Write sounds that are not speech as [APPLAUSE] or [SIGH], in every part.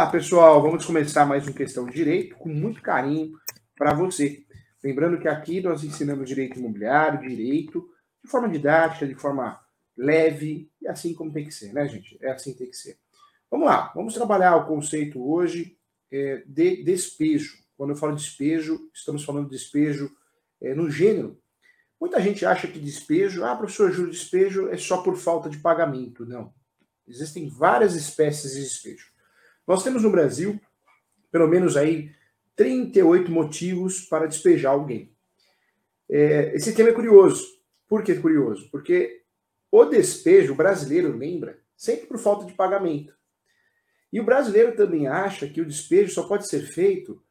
Olá, pessoal. Vamos começar mais um Questão de Direito com muito carinho para você. Lembrando que aqui nós ensinamos direito imobiliário, direito, de forma didática, de forma leve, e assim como tem que ser, né, gente? É assim que tem que ser. Vamos lá, vamos trabalhar o conceito hoje é, de despejo. Quando eu falo despejo, estamos falando de despejo é, no gênero. Muita gente acha que despejo, ah, professor, juro, despejo é só por falta de pagamento. Não. Existem várias espécies de despejo. Nós temos no Brasil, pelo menos aí, 38 motivos para despejar alguém. É, esse tema é curioso. Por que curioso? Porque o despejo, o brasileiro lembra, sempre por falta de pagamento. E o brasileiro também acha que o despejo só pode ser feito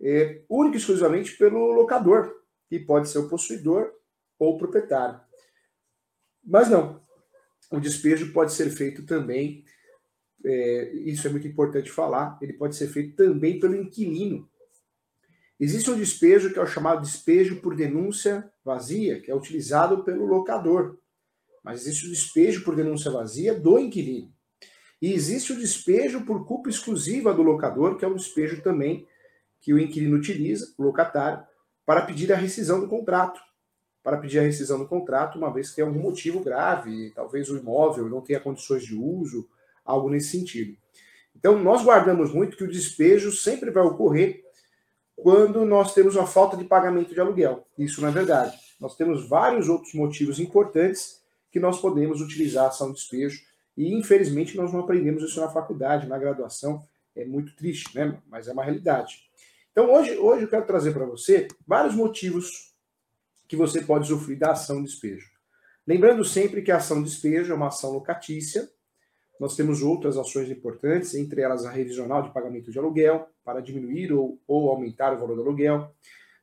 é, único e exclusivamente pelo locador, que pode ser o possuidor ou o proprietário. Mas não. O despejo pode ser feito também, é, isso é muito importante falar, ele pode ser feito também pelo inquilino. Existe um despejo que é o chamado despejo por denúncia vazia, que é utilizado pelo locador. Mas existe o despejo por denúncia vazia do inquilino. E existe o despejo por culpa exclusiva do locador, que é um despejo também que o inquilino utiliza, o locatário, para pedir a rescisão do contrato. Para pedir a rescisão do contrato, uma vez que tem algum motivo grave, talvez o imóvel não tenha condições de uso, algo nesse sentido. Então, nós guardamos muito que o despejo sempre vai ocorrer quando nós temos uma falta de pagamento de aluguel. Isso não é verdade. Nós temos vários outros motivos importantes que nós podemos utilizar a ação de despejo e, infelizmente, nós não aprendemos isso na faculdade, na graduação. É muito triste, né? Mas é uma realidade. Então, hoje, hoje eu quero trazer para você vários motivos que você pode usufruir da ação de despejo. Lembrando sempre que a ação de despejo é uma ação locatícia, nós temos outras ações importantes, entre elas a revisional de pagamento de aluguel, para diminuir ou, ou aumentar o valor do aluguel.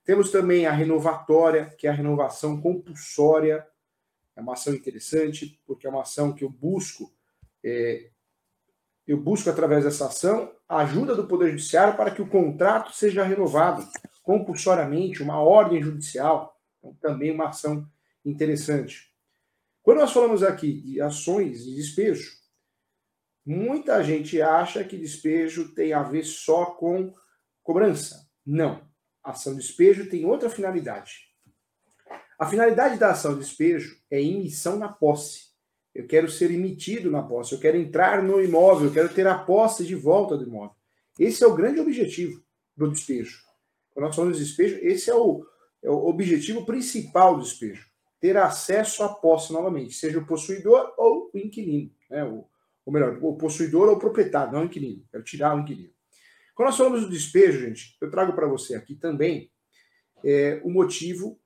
Temos também a renovatória, que é a renovação compulsória. É uma ação interessante, porque é uma ação que eu busco, é, eu busco através dessa ação a ajuda do Poder Judiciário para que o contrato seja renovado compulsoriamente, uma ordem judicial. Então, também uma ação interessante. Quando nós falamos aqui de ações de despejo, Muita gente acha que despejo tem a ver só com cobrança. Não. Ação de despejo tem outra finalidade. A finalidade da ação de despejo é emissão na posse. Eu quero ser emitido na posse, eu quero entrar no imóvel, eu quero ter a posse de volta do imóvel. Esse é o grande objetivo do despejo. Quando nós falamos de despejo, esse é o, é o objetivo principal do despejo. Ter acesso à posse novamente, seja o possuidor ou o inquilino, né? o, ou melhor, o possuidor ou o proprietário, não o inquilino. Quero tirar o inquilino. Quando nós falamos do despejo, gente, eu trago para você aqui também é, o motivo,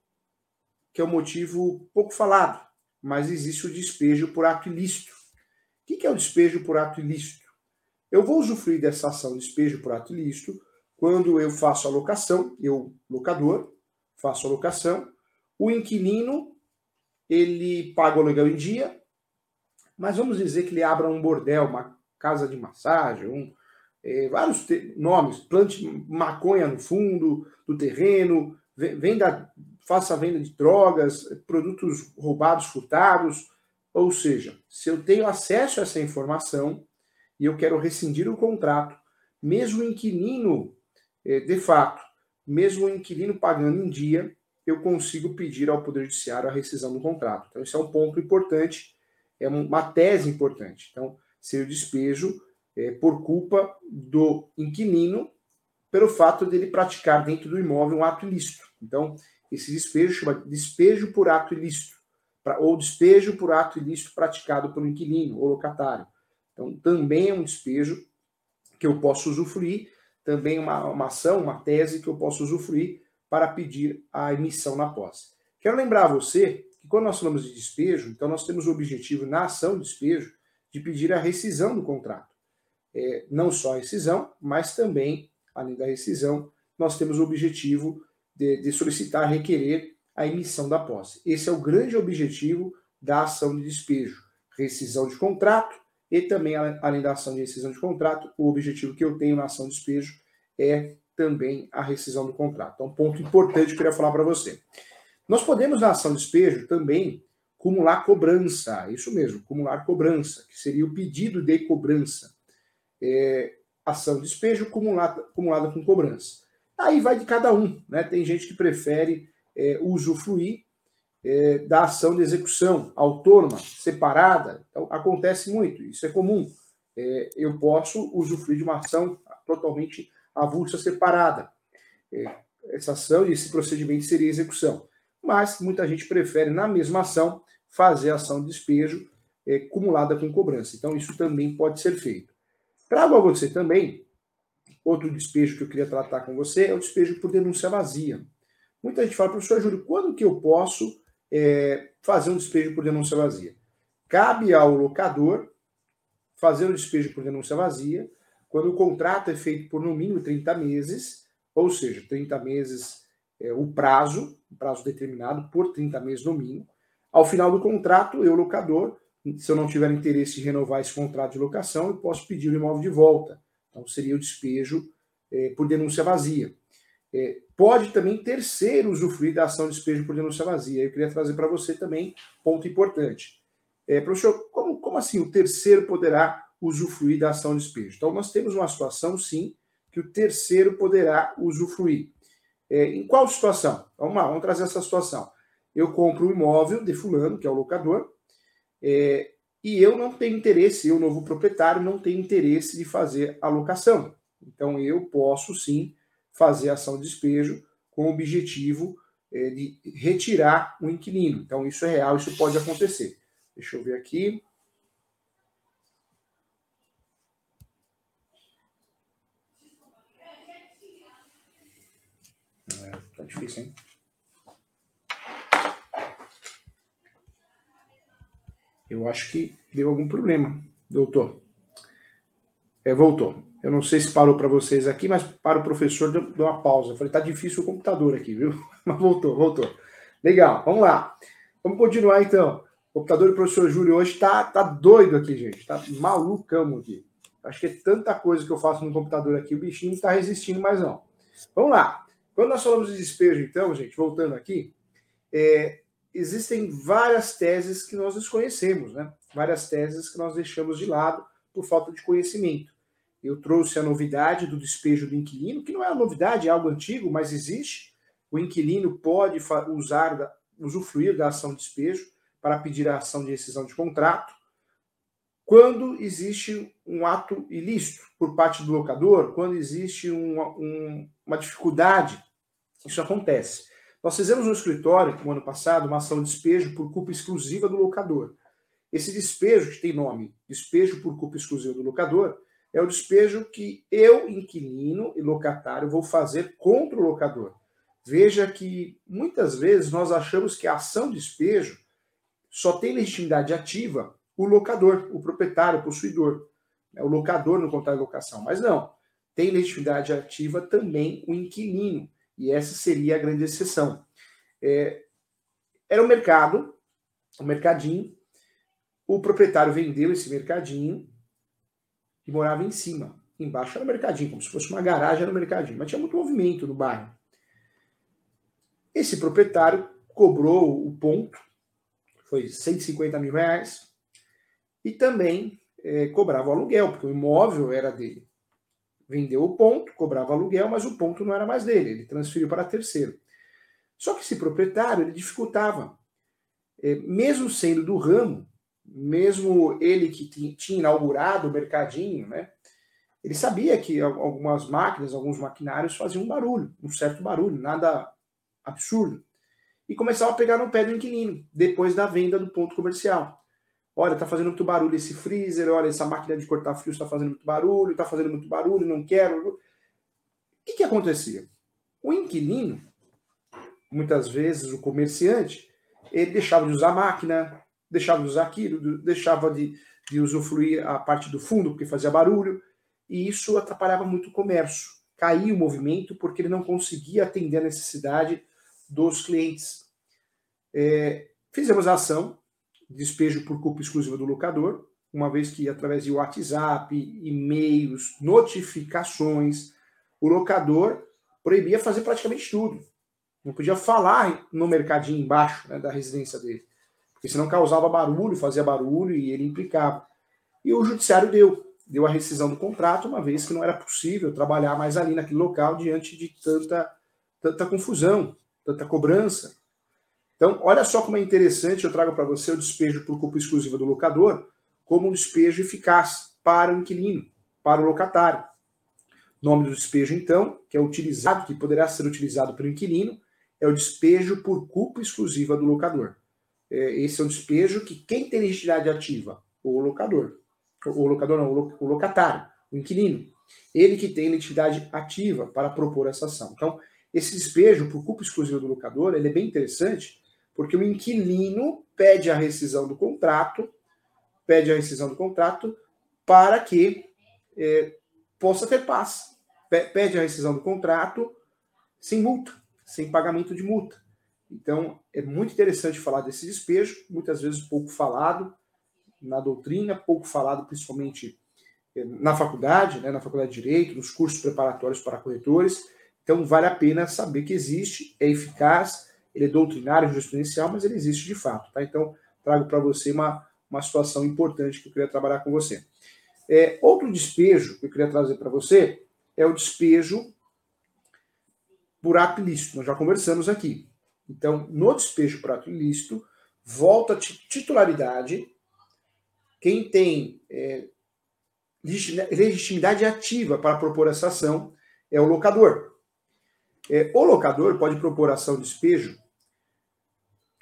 que é um motivo pouco falado, mas existe o despejo por ato ilícito. O que é o despejo por ato ilícito? Eu vou usufruir dessa ação de despejo por ato ilícito quando eu faço a locação, eu, locador, faço a locação, o inquilino, ele paga o aluguel em dia, mas vamos dizer que ele abra um bordel, uma casa de massagem, um, é, vários nomes, plante maconha no fundo do terreno, venda, faça venda de drogas, produtos roubados, furtados. Ou seja, se eu tenho acesso a essa informação e eu quero rescindir o contrato, mesmo o inquilino, é, de fato, mesmo o inquilino pagando em dia, eu consigo pedir ao Poder Judiciário a rescisão do contrato. Então, esse é um ponto importante é uma tese importante. Então, seria o despejo é, por culpa do inquilino pelo fato dele praticar dentro do imóvel um ato ilícito. Então, esse despejo chama despejo por ato ilícito, pra, ou despejo por ato ilícito praticado pelo inquilino ou locatário. Então, também é um despejo que eu posso usufruir, também uma, uma ação, uma tese que eu posso usufruir para pedir a emissão na posse. Quero lembrar a você quando nós falamos de despejo, então nós temos o objetivo na ação de despejo de pedir a rescisão do contrato. É, não só a rescisão, mas também, além da rescisão, nós temos o objetivo de, de solicitar, requerer a emissão da posse. Esse é o grande objetivo da ação de despejo, rescisão de contrato e também, além da ação de rescisão de contrato, o objetivo que eu tenho na ação de despejo é também a rescisão do contrato. Então, um ponto importante que eu queria falar para você. Nós podemos, na ação de despejo, também cumular cobrança, isso mesmo, cumular cobrança, que seria o pedido de cobrança. É, ação de despejo acumulada, acumulada com cobrança. Aí vai de cada um, né? Tem gente que prefere é, usufruir é, da ação de execução autônoma, separada. Então, acontece muito, isso é comum. É, eu posso usufruir de uma ação totalmente avulsa, separada. É, essa ação e esse procedimento seria execução. Mas muita gente prefere, na mesma ação, fazer ação de despejo é, acumulada com cobrança. Então, isso também pode ser feito. Trago a você também outro despejo que eu queria tratar com você, é o despejo por denúncia vazia. Muita gente fala, professor Júlio, quando que eu posso é, fazer um despejo por denúncia vazia? Cabe ao locador fazer o despejo por denúncia vazia quando o contrato é feito por no mínimo 30 meses, ou seja, 30 meses é o prazo, prazo determinado por 30 meses no mínimo. Ao final do contrato, eu, locador, se eu não tiver interesse em renovar esse contrato de locação, eu posso pedir o imóvel de volta. Então, seria o despejo é, por denúncia vazia. É, pode também terceiro usufruir da ação de despejo por denúncia vazia. Eu queria trazer para você também ponto importante. É, professor, como, como assim o terceiro poderá usufruir da ação de despejo? Então, nós temos uma situação, sim, que o terceiro poderá usufruir. É, em qual situação? Vamos lá, vamos trazer essa situação. Eu compro um imóvel de fulano, que é o locador, é, e eu não tenho interesse, eu, novo proprietário, não tenho interesse de fazer a locação. Então, eu posso sim fazer ação de despejo com o objetivo é, de retirar o inquilino. Então, isso é real, isso pode acontecer. Deixa eu ver aqui. É, tá difícil, hein? Eu acho que deu algum problema, doutor. É, voltou. Eu não sei se parou para vocês aqui, mas para o professor deu, deu uma pausa. Eu falei, tá difícil o computador aqui, viu? [LAUGHS] Mas voltou, voltou. Legal, vamos lá. Vamos continuar então. O computador do professor Júlio hoje tá, tá doido aqui, gente. Tá malucão aqui. Acho que é tanta coisa que eu faço no computador aqui, o bichinho não tá resistindo mais não. Vamos lá. Quando nós falamos de despejo, então, gente, voltando aqui, é, existem várias teses que nós desconhecemos, né? Várias teses que nós deixamos de lado por falta de conhecimento. Eu trouxe a novidade do despejo do inquilino, que não é uma novidade, é algo antigo, mas existe. O inquilino pode usar, usufruir da ação de despejo para pedir a ação de rescisão de contrato quando existe um ato ilícito por parte do locador, quando existe um, um, uma dificuldade, isso acontece. Nós fizemos no escritório, no ano passado, uma ação de despejo por culpa exclusiva do locador. Esse despejo, que tem nome despejo por culpa exclusiva do locador, é o despejo que eu, inquilino e locatário, vou fazer contra o locador. Veja que muitas vezes nós achamos que a ação de despejo só tem legitimidade ativa o locador, o proprietário, o possuidor, né? o locador no contrato de locação. Mas não, tem legitimidade ativa também o inquilino. E essa seria a grande exceção. É, era um mercado, um mercadinho. O proprietário vendeu esse mercadinho e morava em cima. Embaixo era um mercadinho, como se fosse uma garagem, era um mercadinho. Mas tinha muito movimento no bairro. Esse proprietário cobrou o ponto, foi 150 mil reais, e também é, cobrava o aluguel, porque o imóvel era dele vendeu o ponto, cobrava aluguel, mas o ponto não era mais dele, ele transferiu para terceiro. Só que esse proprietário ele dificultava, é, mesmo sendo do ramo, mesmo ele que tinha inaugurado o mercadinho, né? Ele sabia que algumas máquinas, alguns maquinários faziam barulho, um certo barulho, nada absurdo. E começava a pegar no pé do inquilino, depois da venda do ponto comercial. Olha, tá fazendo muito barulho esse freezer, olha, essa máquina de cortar fio está fazendo muito barulho, está fazendo muito barulho, não quero. O que, que acontecia? O inquilino, muitas vezes o comerciante, ele deixava de usar a máquina, deixava de usar aquilo, deixava de, de usufruir a parte do fundo porque fazia barulho, e isso atrapalhava muito o comércio. Caía o movimento porque ele não conseguia atender a necessidade dos clientes. É, fizemos a ação, despejo por culpa exclusiva do locador, uma vez que através de WhatsApp, e-mails, notificações, o locador proibia fazer praticamente tudo. Não podia falar no mercadinho embaixo né, da residência dele, porque senão causava barulho, fazia barulho e ele implicava. E o judiciário deu. deu a rescisão do contrato, uma vez que não era possível trabalhar mais ali naquele local diante de tanta, tanta confusão, tanta cobrança. Então, olha só como é interessante, eu trago para você o despejo por culpa exclusiva do locador como um despejo eficaz para o inquilino, para o locatário. Nome do despejo, então, que é utilizado, que poderá ser utilizado pelo inquilino, é o despejo por culpa exclusiva do locador. É, esse é um despejo que quem tem legitimidade ativa? O locador. O locador não, o locatário, o inquilino. Ele que tem legitimidade ativa para propor essa ação. Então, esse despejo por culpa exclusiva do locador, ele é bem interessante, porque o inquilino pede a rescisão do contrato, pede a rescisão do contrato para que é, possa ter paz. Pede a rescisão do contrato sem multa, sem pagamento de multa. Então, é muito interessante falar desse despejo, muitas vezes pouco falado na doutrina, pouco falado principalmente eh, na faculdade, né, na faculdade de Direito, nos cursos preparatórios para corretores. Então, vale a pena saber que existe, é eficaz, ele é doutrinário, jurisprudencial, mas ele existe de fato. Tá? Então, trago para você uma, uma situação importante que eu queria trabalhar com você. É, outro despejo que eu queria trazer para você é o despejo por ato ilícito. Nós já conversamos aqui. Então, no despejo por ato ilícito, volta a titularidade. Quem tem é, legitimidade ativa para propor essa ação é o locador. É, o locador pode propor ação de despejo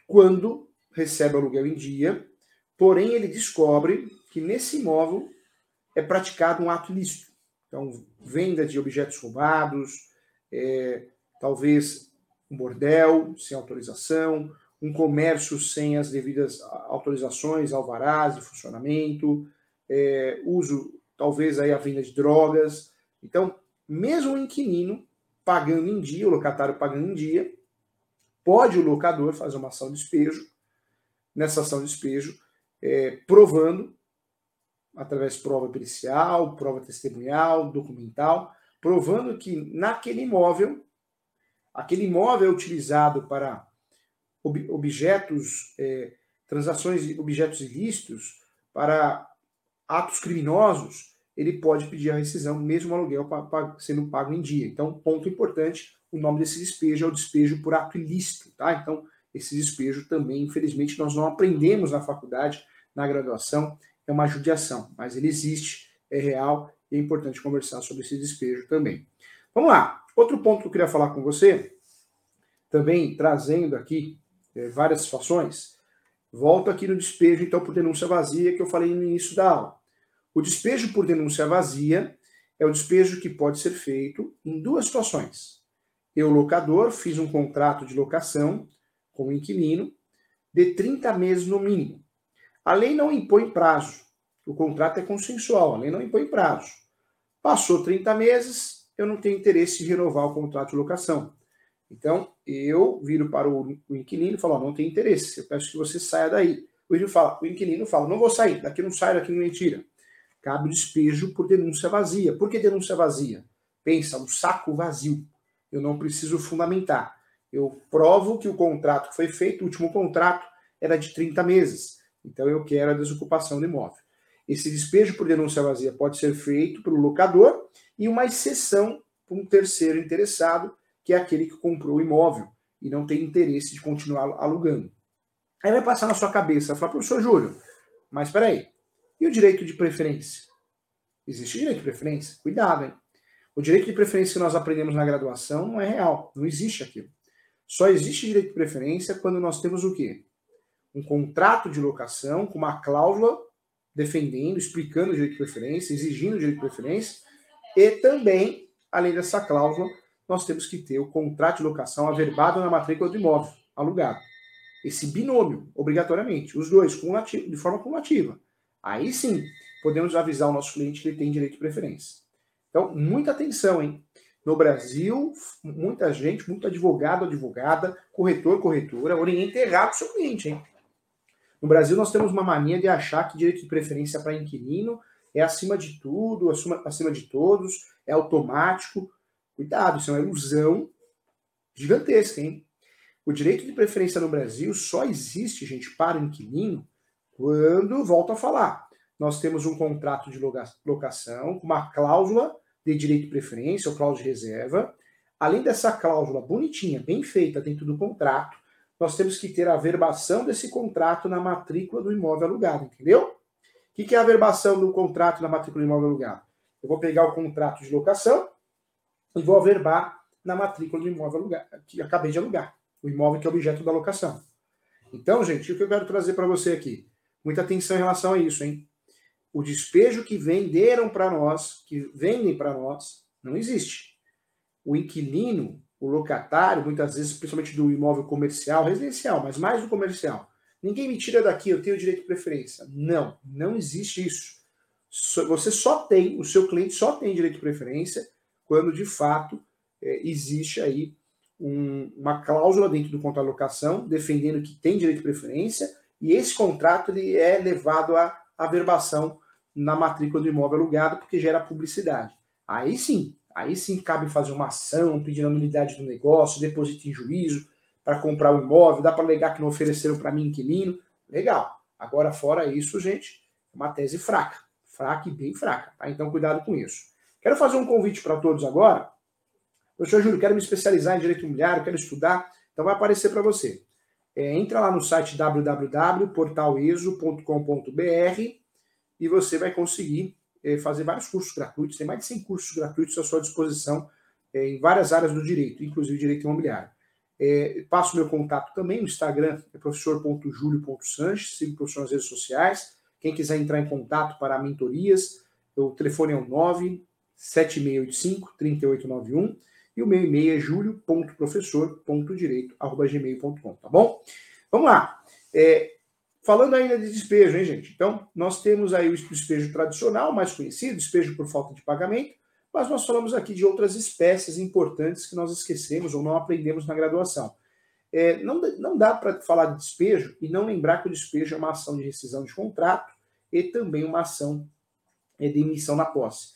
quando recebe aluguel em dia, porém ele descobre que nesse imóvel é praticado um ato ilícito. Então, venda de objetos roubados, é, talvez um bordel sem autorização, um comércio sem as devidas autorizações, alvarás de funcionamento, é, uso, talvez aí a venda de drogas. Então, mesmo o inquilino pagando em dia, o locatário pagando em dia, pode o locador fazer uma ação de despejo, nessa ação de despejo, é, provando, através de prova pericial, prova testemunhal, documental, provando que naquele imóvel aquele imóvel é utilizado para ob objetos, é, transações de objetos ilícitos, para atos criminosos, ele pode pedir a rescisão, mesmo o aluguel sendo pago em dia. Então, ponto importante, o nome desse despejo é o despejo por ato ilícito, tá? Então, esse despejo também, infelizmente, nós não aprendemos na faculdade, na graduação, é uma judiação, mas ele existe, é real e é importante conversar sobre esse despejo também. Vamos lá. Outro ponto que eu queria falar com você, também trazendo aqui é, várias situações, volto aqui no despejo, então, por denúncia vazia, que eu falei no início da aula. O despejo por denúncia vazia é o despejo que pode ser feito em duas situações. Eu, locador, fiz um contrato de locação com o inquilino de 30 meses no mínimo. A lei não impõe prazo. O contrato é consensual, a lei não impõe prazo. Passou 30 meses, eu não tenho interesse em renovar o contrato de locação. Então, eu viro para o, inquilino e falo, oh, não tem interesse, eu peço que você saia daí. O inquilino fala, o inquilino fala, não vou sair, daqui não sai, daqui não me tira. Cabe despejo por denúncia vazia. Por que denúncia vazia? Pensa, um saco vazio. Eu não preciso fundamentar. Eu provo que o contrato que foi feito, o último contrato, era de 30 meses. Então eu quero a desocupação do imóvel. Esse despejo por denúncia vazia pode ser feito pelo locador e uma exceção para um terceiro interessado, que é aquele que comprou o imóvel e não tem interesse de continuar alugando. Aí vai passar na sua cabeça, falar, professor Júlio, mas espera aí, e o direito de preferência? Existe direito de preferência? Cuidado, hein? O direito de preferência que nós aprendemos na graduação não é real, não existe aquilo. Só existe direito de preferência quando nós temos o quê? Um contrato de locação com uma cláusula defendendo, explicando o direito de preferência, exigindo o direito de preferência, e também, além dessa cláusula, nós temos que ter o contrato de locação averbado na matrícula do imóvel alugado. Esse binômio, obrigatoriamente, os dois de forma cumulativa. Aí sim, podemos avisar o nosso cliente que ele tem direito de preferência. Então, muita atenção, hein? No Brasil, muita gente, muito advogado, advogada, corretor, corretora, orienta errado o seu cliente, hein? No Brasil, nós temos uma mania de achar que direito de preferência para inquilino é acima de tudo, acima, de todos, é automático. Cuidado, isso é uma ilusão gigantesca, hein? O direito de preferência no Brasil só existe, gente, para o inquilino quando, volto a falar, nós temos um contrato de locação, uma cláusula de direito de preferência ou cláusula de reserva. Além dessa cláusula bonitinha, bem feita dentro do contrato, nós temos que ter a verbação desse contrato na matrícula do imóvel alugado, entendeu? O que é a verbação do contrato na matrícula do imóvel alugado? Eu vou pegar o contrato de locação e vou averbar na matrícula do imóvel alugado, que acabei de alugar, o imóvel que é objeto da locação. Então, gente, o que eu quero trazer para você aqui? Muita atenção em relação a isso, hein? O despejo que venderam para nós, que vendem para nós, não existe. O inquilino, o locatário, muitas vezes, principalmente do imóvel comercial, residencial, mas mais do comercial. Ninguém me tira daqui, eu tenho direito de preferência. Não, não existe isso. Você só tem, o seu cliente só tem direito de preferência quando de fato é, existe aí um, uma cláusula dentro do contrato de locação defendendo que tem direito de preferência e esse contrato ele é levado à averbação na matrícula do imóvel alugado porque gera publicidade. Aí sim, aí sim cabe fazer uma ação pedindo a nulidade do negócio, depósito em juízo para comprar o imóvel, dá para alegar que não ofereceram para mim inquilino, legal. Agora fora isso, gente, é uma tese fraca, fraca e bem fraca, tá? Então cuidado com isso. Quero fazer um convite para todos agora. Professor Júlio, quero me especializar em direito imobiliário, quero estudar. Então vai aparecer para você. É, entra lá no site www.portaleso.com.br e você vai conseguir é, fazer vários cursos gratuitos. Tem mais de 100 cursos gratuitos à sua disposição é, em várias áreas do direito, inclusive direito imobiliário. É, passo meu contato também no Instagram, é professor.julio.sanches, siga o professor nas redes sociais. Quem quiser entrar em contato para mentorias, o telefone é o 97685 3891 e o meu e-mail é julio.professor.direito.gmail.com, tá bom? Vamos lá. É, falando ainda de despejo, hein, gente? Então, nós temos aí o despejo tradicional, mais conhecido, despejo por falta de pagamento, mas nós falamos aqui de outras espécies importantes que nós esquecemos ou não aprendemos na graduação. É, não, não dá para falar de despejo e não lembrar que o despejo é uma ação de rescisão de contrato e também uma ação é, de emissão na posse.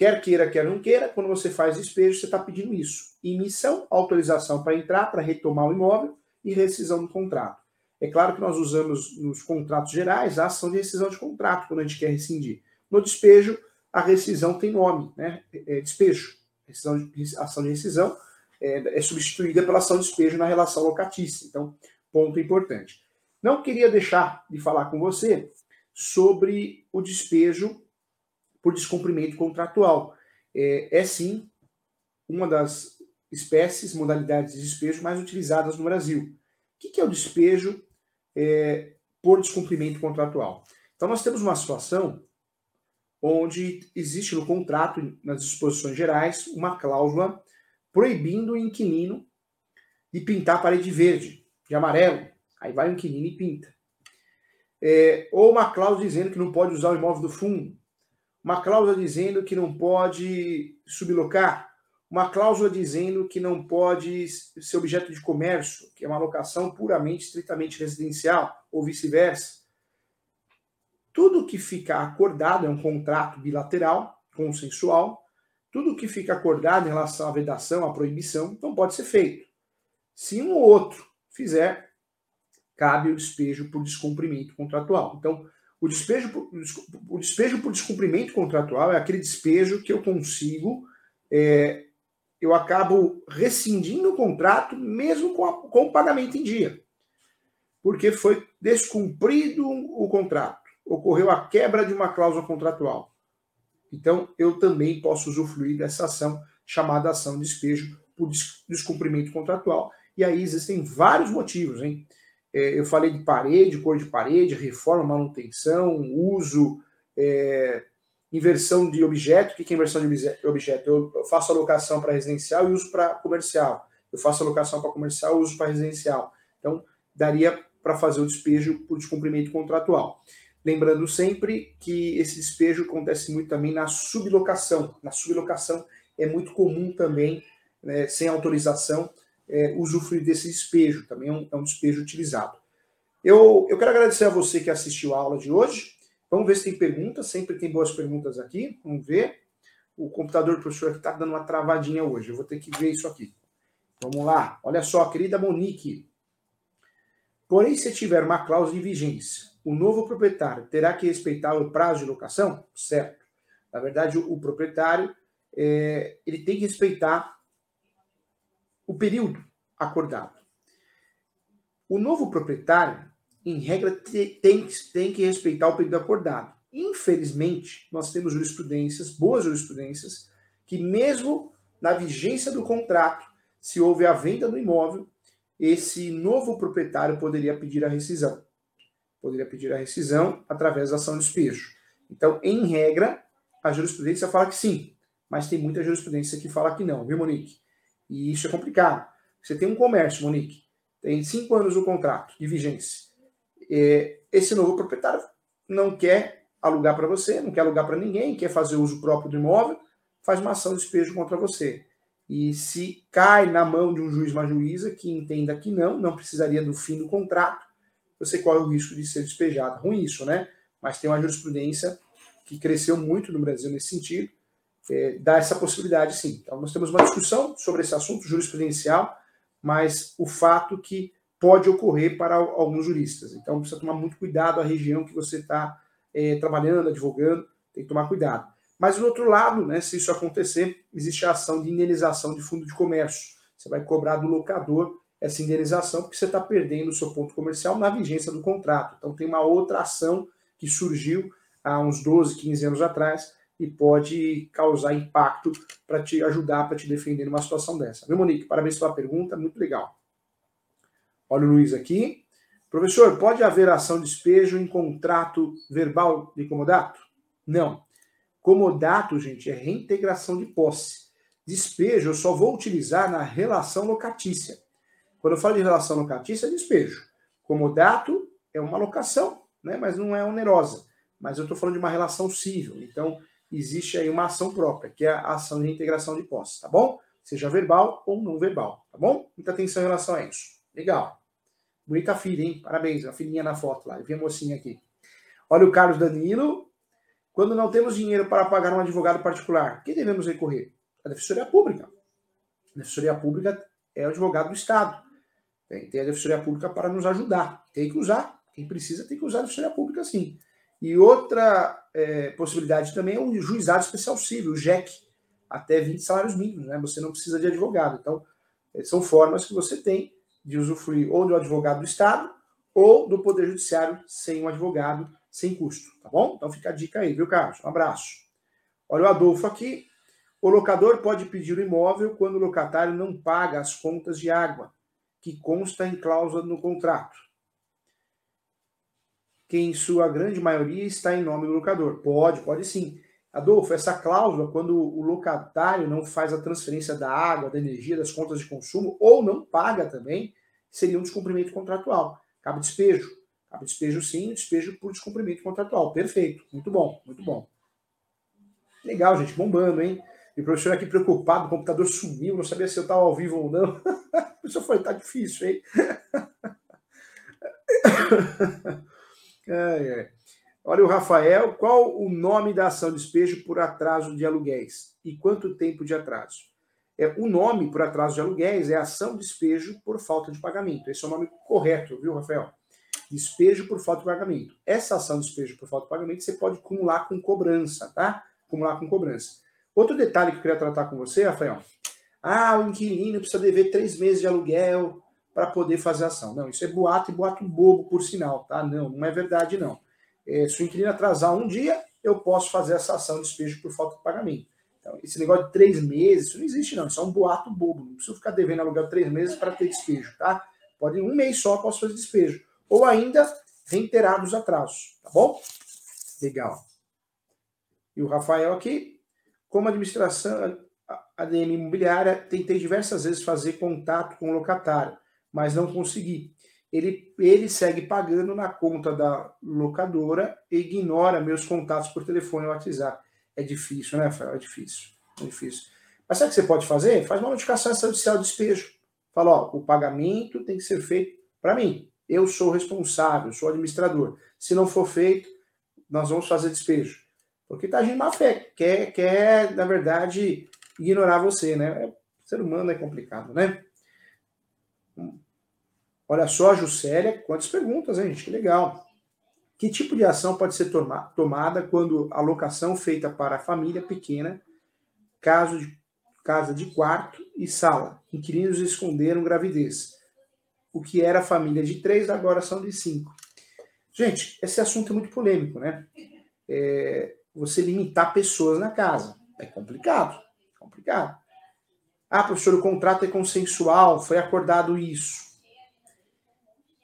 Quer queira, quer não queira, quando você faz despejo, você está pedindo isso. Emissão, autorização para entrar, para retomar o imóvel e rescisão do contrato. É claro que nós usamos nos contratos gerais a ação de rescisão de contrato, quando a gente quer rescindir. No despejo, a rescisão tem nome, né? É despejo. Rescisão de, ação de rescisão é, é substituída pela ação de despejo na relação locatícia. Então, ponto importante. Não queria deixar de falar com você sobre o despejo por descumprimento contratual. É, é sim uma das espécies, modalidades de despejo mais utilizadas no Brasil. O que é o despejo é, por descumprimento contratual? Então, nós temos uma situação onde existe no contrato, nas disposições gerais, uma cláusula proibindo o inquilino de pintar a parede verde, de amarelo. Aí vai o inquilino e pinta. É, ou uma cláusula dizendo que não pode usar o imóvel do fundo uma cláusula dizendo que não pode sublocar, uma cláusula dizendo que não pode ser objeto de comércio, que é uma locação puramente, estritamente residencial, ou vice-versa. Tudo que fica acordado é um contrato bilateral, consensual, tudo que fica acordado em relação à vedação, à proibição, não pode ser feito. Se um ou outro fizer, cabe o despejo por descumprimento contratual. Então, o despejo, por, o despejo por descumprimento contratual é aquele despejo que eu consigo, é, eu acabo rescindindo o contrato mesmo com, a, com o pagamento em dia. Porque foi descumprido o contrato, ocorreu a quebra de uma cláusula contratual. Então, eu também posso usufruir dessa ação chamada ação de despejo por descumprimento contratual. E aí existem vários motivos, hein? É, eu falei de parede, cor de parede, reforma, manutenção, uso, é, inversão de objeto. O que é inversão de objeto? Eu faço alocação para residencial e uso para comercial. Eu faço alocação para comercial e uso para residencial. Então, daria para fazer o despejo por descumprimento contratual. Lembrando sempre que esse despejo acontece muito também na sublocação. Na sublocação é muito comum também, né, sem autorização, é, usufruir desse despejo, também é um, é um despejo utilizado. Eu, eu quero agradecer a você que assistiu a aula de hoje. Vamos ver se tem perguntas, sempre tem boas perguntas aqui. Vamos ver. O computador do professor está dando uma travadinha hoje, eu vou ter que ver isso aqui. Vamos lá. Olha só, querida Monique. Porém, se tiver uma cláusula de vigência, o novo proprietário terá que respeitar o prazo de locação? Certo. Na verdade, o, proprietário é, ele tem que respeitar o período acordado. O novo proprietário, em regra, tem, tem que respeitar o período acordado. Infelizmente, nós temos jurisprudências, boas jurisprudências, que mesmo na vigência do contrato, se houve a venda do imóvel, esse novo proprietário poderia pedir a rescisão. Poderia pedir a rescisão através da ação de despejo. Então, em regra, a jurisprudência fala que sim, mas tem muita jurisprudência que fala que não, viu, Monique? E isso é complicado. Você tem um comércio, Monique, tem cinco anos o contrato de vigência. Esse novo proprietário não quer alugar para você, não quer alugar para ninguém, quer fazer uso próprio do imóvel, faz uma ação de despejo contra você. E se cai na mão de um juiz, uma juíza que entenda que não, não precisaria do fim do contrato, você corre o risco de ser despejado. Ruim isso, né? Mas tem uma jurisprudência que cresceu muito no Brasil nesse sentido, é, dá essa possibilidade sim. Então, nós temos uma discussão sobre esse assunto jurisprudencial, mas o fato que pode ocorrer para alguns juristas. Então, precisa tomar muito cuidado a região que você está é, trabalhando, advogando, tem que tomar cuidado. Mas, do outro lado, né, se isso acontecer, existe a ação de indenização de fundo de comércio. Você vai cobrar do locador essa indenização porque você está perdendo o seu ponto comercial na vigência do contrato. Então, tem uma outra ação que surgiu há uns 12, 15 anos atrás, e pode causar impacto para te ajudar, para te defender numa situação dessa. Viu, Monique? Parabéns pela pergunta, muito legal. Olha o Luiz aqui. Professor, pode haver ação de despejo em contrato verbal de comodato? Não. Comodato, gente, é reintegração de posse. Despejo eu só vou utilizar na relação locatícia. Quando eu falo de relação locatícia, é despejo. Comodato é uma locação, né, mas não é onerosa. Mas eu estou falando de uma relação civil. Então, existe aí uma ação própria, que é a ação de integração de posse, tá bom? Seja verbal ou não verbal, tá bom? Muita atenção em relação a isso. Legal. Bonita filha, hein? Parabéns, a filhinha na foto lá. Eu vi a mocinha aqui. Olha o Carlos Danilo. Quando não temos dinheiro para pagar um advogado particular, que devemos recorrer? A Defensoria Pública. A Defensoria Pública é o advogado do Estado. Tem a Defensoria Pública para nos ajudar. Tem que usar. Quem precisa tem que usar a Defensoria Pública sim. E outra é, possibilidade também é o juizado especial civil, o JEC, até 20 salários mínimos, né? Você não precisa de advogado. Então, é, são formas que você tem de usufruir ou do advogado do Estado ou do Poder Judiciário sem um advogado, sem custo, tá bom? Então fica a dica aí, viu, Carlos? Um abraço. Olha o Adolfo aqui. O locador pode pedir o imóvel quando o locatário não paga as contas de água, que consta em cláusula no contrato que em sua grande maioria está em nome do locador. Pode, pode sim. Adolfo, essa cláusula, quando o locatário não faz a transferência da água, da energia, das contas de consumo, ou não paga também, seria um descumprimento contratual. Cabe despejo. Cabe despejo sim, despejo por descumprimento contratual. Perfeito. Muito bom, muito bom. Legal, gente, bombando, hein? E o professor aqui preocupado, o computador sumiu, não sabia se eu estava ao vivo ou não. [LAUGHS] o professor foi, tá difícil, hein? [LAUGHS] Olha o Rafael, qual o nome da ação de despejo por atraso de aluguéis e quanto tempo de atraso? É, o nome por atraso de aluguéis é ação de despejo por falta de pagamento. Esse é o nome correto, viu, Rafael? Despejo por falta de pagamento. Essa ação de despejo por falta de pagamento você pode acumular com cobrança, tá? Acumular com cobrança. Outro detalhe que eu queria tratar com você, Rafael. Ah, o inquilino precisa dever três meses de aluguel para poder fazer ação. Não, isso é boato e boato bobo, por sinal, tá? Não, não é verdade, não. É, se o inquilino atrasar um dia, eu posso fazer essa ação de despejo por falta de pagamento. Então, esse negócio de três meses, isso não existe, não. Isso é um boato bobo. Não preciso ficar devendo aluguel três meses para ter despejo, tá? Pode um mês só posso fazer despejo. Ou ainda reiterar os atrasos, tá bom? Legal. E o Rafael aqui, como administração, ADM imobiliária, tentei diversas vezes fazer contato com o locatário mas não consegui. Ele, ele segue pagando na conta da locadora e ignora meus contatos por telefone e WhatsApp. É difícil, né, Rafael? É difícil. É difícil. Mas sabe o que você pode fazer? Faz uma notificação judicial de despejo. Fala, ó, o pagamento tem que ser feito para mim. Eu sou responsável, sou administrador. Se não for feito, nós vamos fazer despejo. Porque tá agindo má fé. Quer, quer, na verdade, ignorar você, né? O ser humano é complicado, né? Olha só, Juscelia, quantas perguntas, hein, gente? Que legal. Que tipo de ação pode ser toma tomada quando a locação feita para a família pequena, caso de casa de quarto e sala, inquilinos esconderam gravidez? O que era família de três, agora são de cinco. Gente, esse assunto é muito polêmico, né? É, você limitar pessoas na casa. É complicado. Complicado. Ah, professor, o contrato é consensual, foi acordado isso.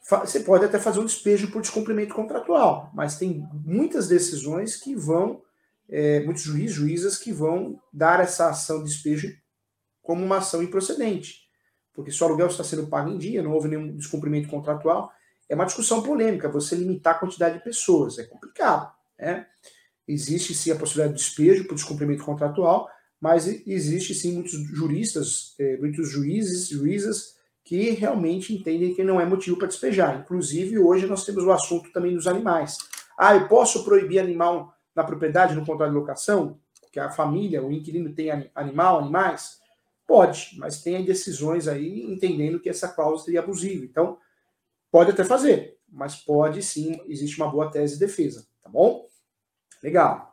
Você pode até fazer um despejo por descumprimento contratual, mas tem muitas decisões que vão, é, muitos juízes, juízas que vão dar essa ação de despejo como uma ação improcedente, porque se o aluguel está sendo pago em dia, não houve nenhum descumprimento contratual, é uma discussão polêmica, você limitar a quantidade de pessoas, é complicado. Né? Existe sim a possibilidade de despejo por descumprimento contratual, mas existe sim muitos juristas, é, muitos juízes, juízas que realmente entendem que não é motivo para despejar. Inclusive, hoje nós temos o assunto também dos animais. Ah, eu posso proibir animal na propriedade no contrato de locação? Que a família, o inquilino tem animal, animais? Pode, mas tem decisões aí entendendo que essa cláusula seria abusiva. Então, pode até fazer, mas pode sim, existe uma boa tese de defesa, tá bom? Legal.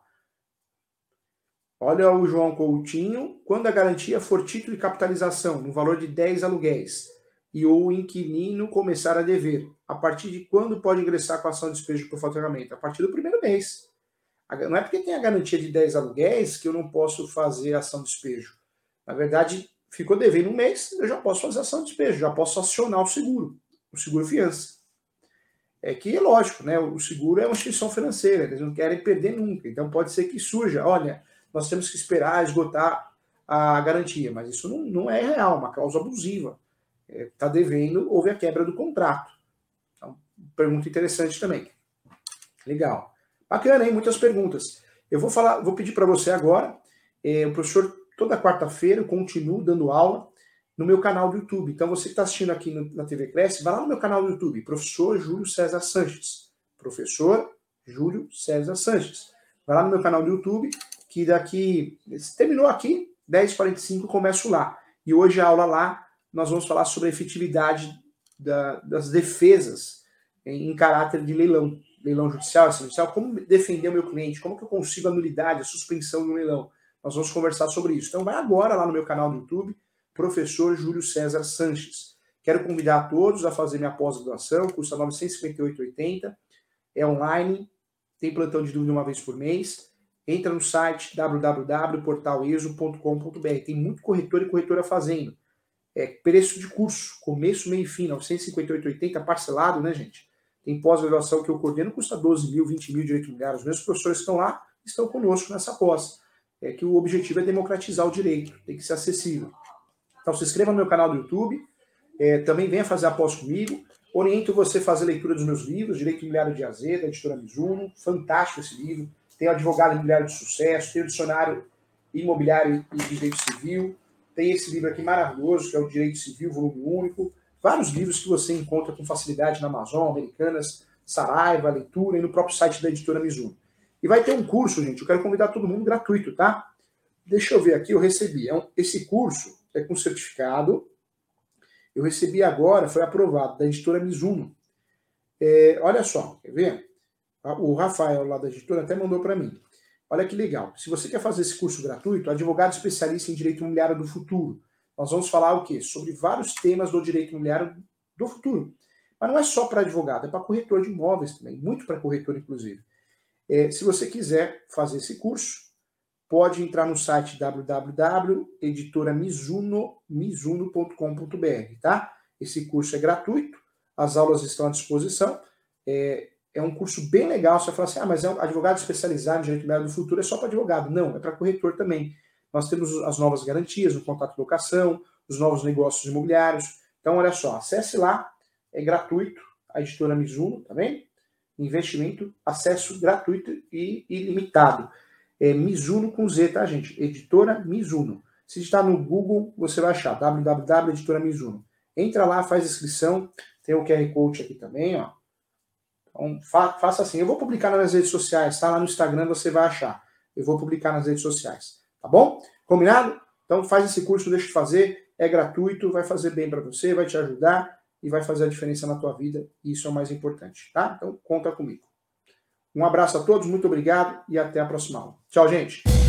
Olha o João Coutinho. Quando a garantia for título de capitalização no valor de 10 aluguéis e o inquilino começar a dever, a partir de quando pode ingressar com a ação de despejo por faturamento? A partir do primeiro mês. Não é porque tem a garantia de 10 aluguéis que eu não posso fazer ação de despejo. Na verdade, ficou devendo um mês, eu já posso fazer ação de despejo, já posso acionar o seguro, o seguro fiança. É que é lógico, né? O seguro é uma instituição financeira, eles não querem perder nunca. Então pode ser que surja, olha, nós temos que esperar esgotar a garantia, mas isso não, não é real, uma causa abusiva. Está é, tá devendo, houve a quebra do contrato. Então, pergunta interessante também. Legal. Bacana, hein? Muitas perguntas. Eu vou falar, vou pedir para você agora. É, o professor, toda quarta-feira, eu continuo dando aula no meu canal do YouTube. Então, você que está assistindo aqui no, na TV Cresce, vai lá no meu canal do YouTube, professor Júlio César Sanches. Professor Júlio César Sanches. Vai lá no meu canal do YouTube que daqui. Terminou aqui, 10h45, começo lá. E hoje a aula lá, nós vamos falar sobre a efetividade da, das defesas em, em, caráter de leilão, leilão judicial, judicial, como defender o meu cliente, como que eu consigo a nulidade, a suspensão do leilão. Nós vamos conversar sobre isso. Então vai agora lá no meu canal do YouTube, professor Júlio César Sanches. Quero convidar a todos a fazer minha pós-graduação, custa R$ 958,80, é online, tem plantão de dúvida uma vez por mês entra no site www.portaleso.com.br. Tem muito corretor e corretora fazendo. É preço de curso, começo, meio e fim, 958,80 parcelado, né, gente? Tem pós-graduação que eu coordeno, custa 12 mil, 20 mil, direito militar. Os meus professores estão lá, estão conosco nessa pós. É que o objetivo é democratizar o direito, tem que ser acessível. Então se inscreva no meu canal do YouTube, é, também venha fazer a pós comigo. Oriento você a fazer leitura dos meus livros, Direito Imobiliário de Azeda, editora Mizuno, fantástico esse livro tem o advogado imobiliário de sucesso, tem o dicionário imobiliário e direito civil, tem esse livro aqui maravilhoso, que é o Direito Civil, volume único, vários livros que você encontra com facilidade na Amazon, Americanas, Saraiva, leitura e no próprio site da editora Mizuno. E vai ter um curso, gente, eu quero convidar todo mundo gratuito, tá? Deixa eu ver aqui, eu recebi. É um, esse curso é com certificado. Eu recebi agora, foi aprovado, da editora Mizuno. É, olha só, quer ver? O Rafael, lá da editora, até mandou para mim. Olha que legal. Se você quer fazer esse curso gratuito, advogado especialista em direito imobiliário do futuro. Nós vamos falar o quê? Sobre vários temas do direito imobiliário do futuro. Mas não é só para advogado, é para corretor de imóveis também, muito para corretor, inclusive. É, se você quiser fazer esse curso, pode entrar no site www.editoramizuno.com.br, tá? Esse curso é gratuito, as aulas estão à disposição. É, é um curso bem legal. Você fala assim, ah, mas é um advogado especializado em direito imobiliário do futuro, é só para advogado. Não, é para corretor também. Nós temos as novas garantias no contrato de locação, os novos negócios imobiliários. Então, olha só, acesse lá, é gratuito, a editora Mizuno, tá? Investimento, acesso gratuito e ilimitado. É Mizuno com Z, tá, gente? Editora Mizuno. Se está no Google, você vai achar www.editora Mizuno. Entra lá, faz inscrição, tem o QR Code aqui também, ó então, fa faça assim. Eu vou publicar nas redes sociais, tá? Lá no Instagram você vai achar. Eu vou publicar nas redes sociais. Tá bom? Combinado? Então faz esse curso, deixa de fazer. É gratuito, vai fazer bem para você, vai te ajudar. e vai fazer a diferença na tua vida, e isso é o mais importante, tá? Então, conta comigo. Um abraço a todos, muito obrigado e até a próxima aula. Tchau, gente!